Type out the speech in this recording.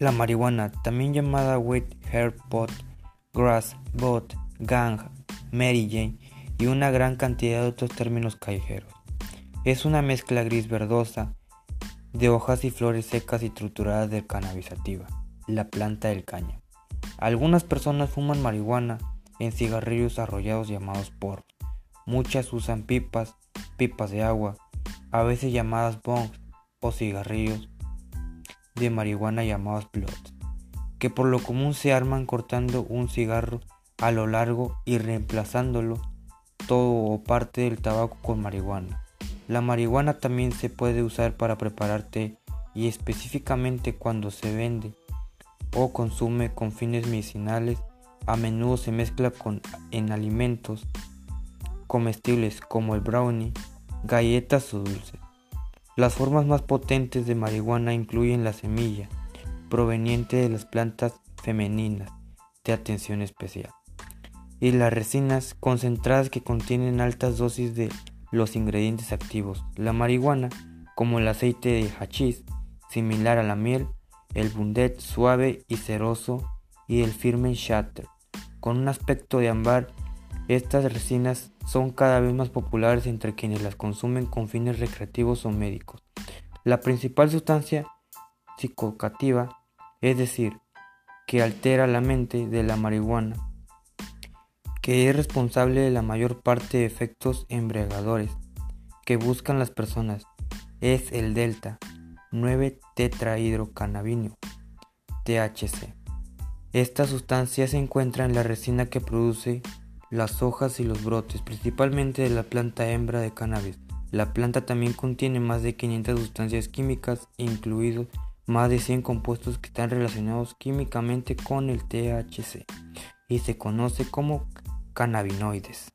La marihuana, también llamada wheat herb pot, grass bot, gang, Mary Jane y una gran cantidad de otros términos callejeros. Es una mezcla gris verdosa de hojas y flores secas y trituradas de cannabisativa, la planta del caña. Algunas personas fuman marihuana en cigarrillos arrollados llamados por. Muchas usan pipas, pipas de agua, a veces llamadas bongs o cigarrillos de marihuana llamados bloods, que por lo común se arman cortando un cigarro a lo largo y reemplazándolo todo o parte del tabaco con marihuana. La marihuana también se puede usar para preparar té y específicamente cuando se vende o consume con fines medicinales, a menudo se mezcla con, en alimentos comestibles como el brownie, galletas o dulces. Las formas más potentes de marihuana incluyen la semilla, proveniente de las plantas femeninas de atención especial, y las resinas concentradas que contienen altas dosis de los ingredientes activos. La marihuana, como el aceite de hachís, similar a la miel, el bundet suave y ceroso y el firme shatter, con un aspecto de ámbar. Estas resinas son cada vez más populares entre quienes las consumen con fines recreativos o médicos. La principal sustancia psicocativa, es decir, que altera la mente de la marihuana, que es responsable de la mayor parte de efectos embriagadores que buscan las personas, es el delta 9 tetrahidrocannabinol THC. Esta sustancia se encuentra en la resina que produce las hojas y los brotes, principalmente de la planta hembra de cannabis. La planta también contiene más de 500 sustancias químicas, incluidos más de 100 compuestos que están relacionados químicamente con el THC y se conoce como cannabinoides.